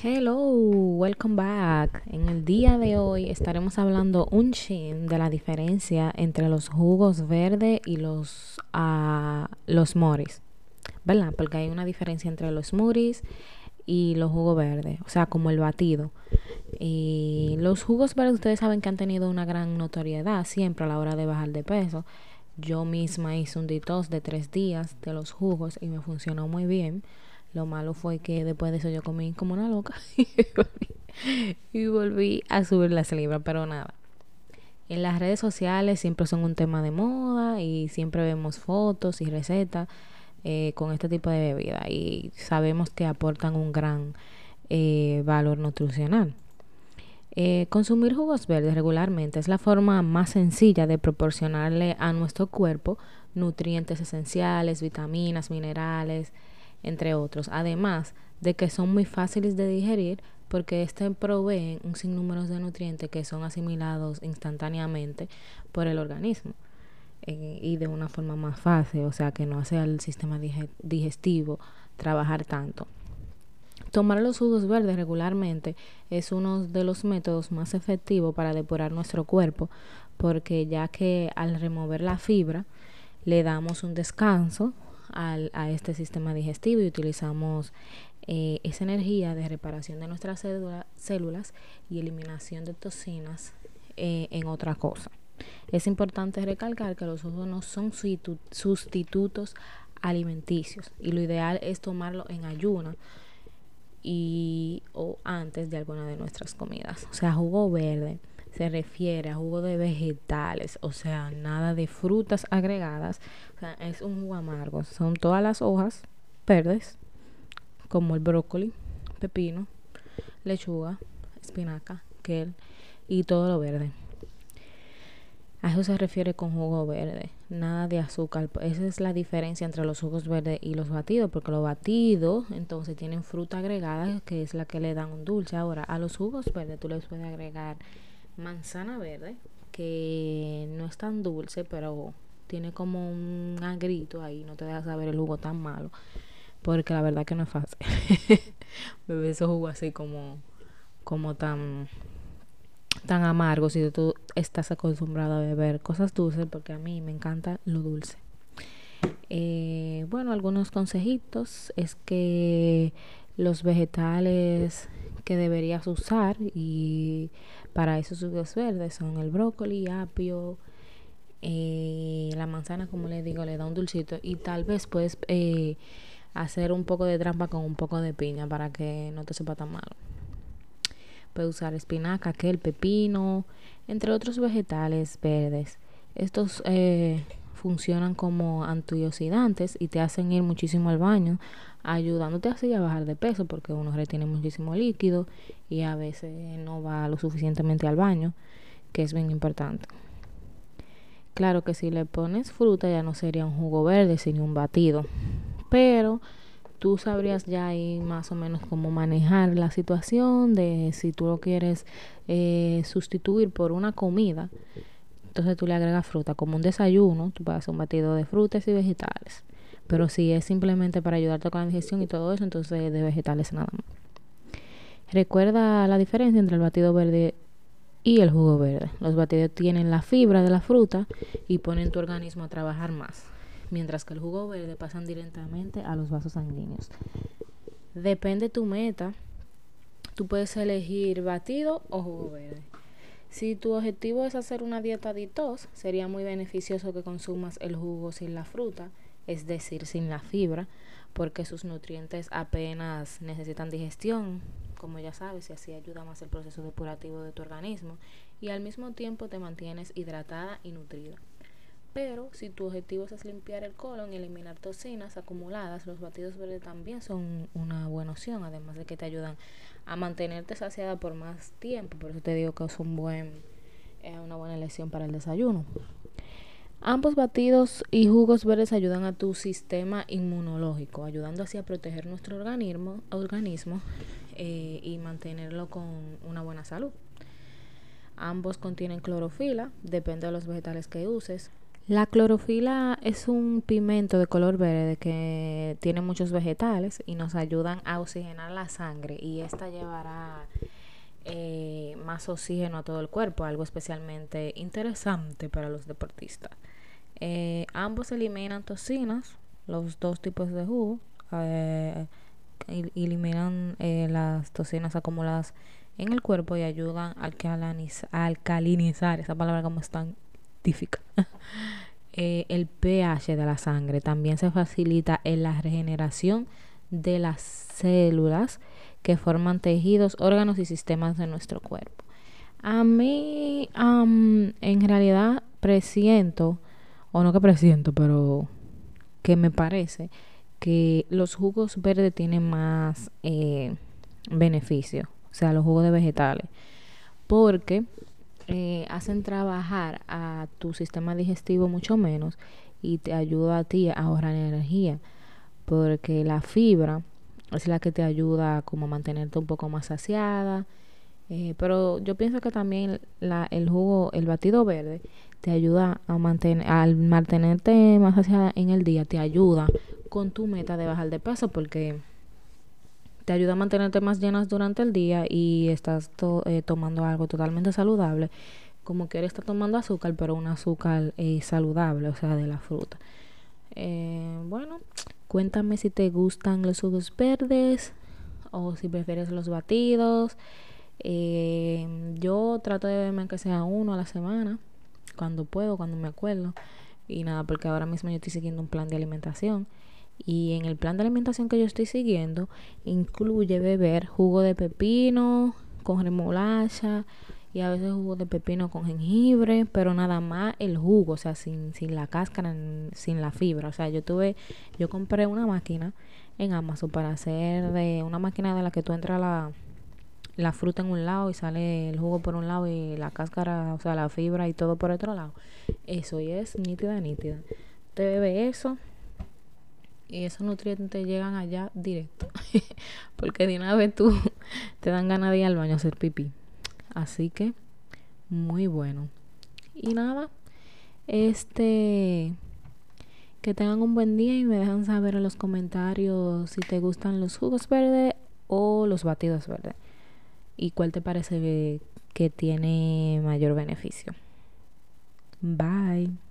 Hello, welcome back. En el día de hoy estaremos hablando un chin de la diferencia entre los jugos verdes y los, uh, los moris. ¿Verdad? Porque hay una diferencia entre los moris y los jugos verdes, o sea, como el batido. Y los jugos verdes ustedes saben que han tenido una gran notoriedad siempre a la hora de bajar de peso. Yo misma hice un detox de tres días de los jugos y me funcionó muy bien. Lo malo fue que después de eso yo comí como una loca y volví a subir las libras, pero nada. En las redes sociales siempre son un tema de moda y siempre vemos fotos y recetas eh, con este tipo de bebida y sabemos que aportan un gran eh, valor nutricional. Eh, consumir jugos verdes regularmente es la forma más sencilla de proporcionarle a nuestro cuerpo nutrientes esenciales, vitaminas, minerales, entre otros. Además de que son muy fáciles de digerir porque este proveen un sinnúmero de nutrientes que son asimilados instantáneamente por el organismo eh, y de una forma más fácil, o sea que no hace al sistema digestivo trabajar tanto. Tomar los jugos verdes regularmente es uno de los métodos más efectivos para depurar nuestro cuerpo, porque ya que al remover la fibra le damos un descanso al, a este sistema digestivo y utilizamos eh, esa energía de reparación de nuestras células y eliminación de toxinas eh, en otra cosa. Es importante recalcar que los jugos no son sustitutos alimenticios y lo ideal es tomarlo en ayuna y o antes de alguna de nuestras comidas. O sea, jugo verde se refiere a jugo de vegetales, o sea, nada de frutas agregadas. O sea, es un jugo amargo. Son todas las hojas verdes, como el brócoli, pepino, lechuga, espinaca, kel y todo lo verde. A eso se refiere con jugo verde, nada de azúcar. Esa es la diferencia entre los jugos verdes y los batidos, porque los batidos entonces tienen fruta agregada, que es la que le dan un dulce. Ahora, a los jugos verdes tú les puedes agregar manzana verde, que no es tan dulce, pero tiene como un agrito ahí, no te deja saber el jugo tan malo, porque la verdad que no es fácil beber esos jugos así como, como tan tan amargo si tú estás acostumbrado a beber cosas dulces, porque a mí me encanta lo dulce. Eh, bueno, algunos consejitos es que los vegetales que deberías usar y para esos jugos verdes son el brócoli, apio, eh, la manzana, como le digo, le da un dulcito y tal vez puedes eh, hacer un poco de trampa con un poco de piña para que no te sepa tan malo. Puedes usar espinaca, aquel pepino, entre otros vegetales verdes. Estos eh, funcionan como antioxidantes y te hacen ir muchísimo al baño, ayudándote así a bajar de peso porque uno retiene muchísimo líquido y a veces no va lo suficientemente al baño, que es bien importante. Claro que si le pones fruta ya no sería un jugo verde, sino un batido. Pero tú sabrías ya ahí más o menos cómo manejar la situación de si tú lo quieres eh, sustituir por una comida. Entonces tú le agregas fruta como un desayuno, tú puedes hacer un batido de frutas y vegetales. Pero si es simplemente para ayudarte con la digestión y todo eso, entonces de vegetales nada más. Recuerda la diferencia entre el batido verde y el jugo verde. Los batidos tienen la fibra de la fruta y ponen tu organismo a trabajar más mientras que el jugo verde pasan directamente a los vasos sanguíneos. Depende tu meta, tú puedes elegir batido o jugo verde. Si tu objetivo es hacer una dieta detox, sería muy beneficioso que consumas el jugo sin la fruta, es decir, sin la fibra, porque sus nutrientes apenas necesitan digestión, como ya sabes, y así ayuda más el proceso depurativo de tu organismo y al mismo tiempo te mantienes hidratada y nutrida. Pero si tu objetivo es limpiar el colon y eliminar toxinas acumuladas, los batidos verdes también son una buena opción, además de que te ayudan a mantenerte saciada por más tiempo. Por eso te digo que es un buen, una buena elección para el desayuno. Ambos batidos y jugos verdes ayudan a tu sistema inmunológico, ayudando así a proteger nuestro organismo, organismo eh, y mantenerlo con una buena salud. Ambos contienen clorofila, depende de los vegetales que uses. La clorofila es un pigmento de color verde que tiene muchos vegetales y nos ayudan a oxigenar la sangre y esta llevará eh, más oxígeno a todo el cuerpo, algo especialmente interesante para los deportistas. Eh, ambos eliminan toxinas, los dos tipos de jugo, eh, eliminan las toxinas acumuladas en el cuerpo y ayudan a alcalinizar, esa palabra como es eh, el pH de la sangre. También se facilita en la regeneración de las células que forman tejidos, órganos y sistemas de nuestro cuerpo. A mí, en realidad, presiento, o no que presiento, pero que me parece que los jugos verdes tienen más eh, beneficio, o sea, los jugos de vegetales, porque eh, hacen trabajar a tu sistema digestivo mucho menos y te ayuda a ti a ahorrar energía porque la fibra es la que te ayuda como a mantenerte un poco más saciada eh, pero yo pienso que también la, el jugo el batido verde te ayuda a mantener al mantenerte más saciada en el día te ayuda con tu meta de bajar de peso porque te ayuda a mantenerte más llenas durante el día y estás eh, tomando algo totalmente saludable, como que él está tomando azúcar, pero un azúcar eh, saludable, o sea, de la fruta. Eh, bueno, cuéntame si te gustan los jugos verdes o si prefieres los batidos. yo trato de beberme que sea uno a la semana, cuando puedo, cuando me acuerdo. Y nada, porque ahora mismo yo estoy siguiendo un plan de alimentación. Y en el plan de alimentación que yo estoy siguiendo incluye beber jugo de pepino con remolacha y a veces jugo de pepino con jengibre, pero nada más el jugo, o sea, sin, sin la cáscara, sin la fibra. O sea, yo tuve, yo compré una máquina en Amazon para hacer de una máquina de la que tú entras la, la fruta en un lado y sale el jugo por un lado y la cáscara, o sea, la fibra y todo por otro lado. Eso y es nítida, nítida. Te bebe eso y esos nutrientes llegan allá directo. Porque de una vez tú te dan ganas de ir al baño a hacer pipí. Así que, muy bueno. Y nada, este. Que tengan un buen día y me dejan saber en los comentarios si te gustan los jugos verdes o los batidos verdes. Y cuál te parece que tiene mayor beneficio. Bye.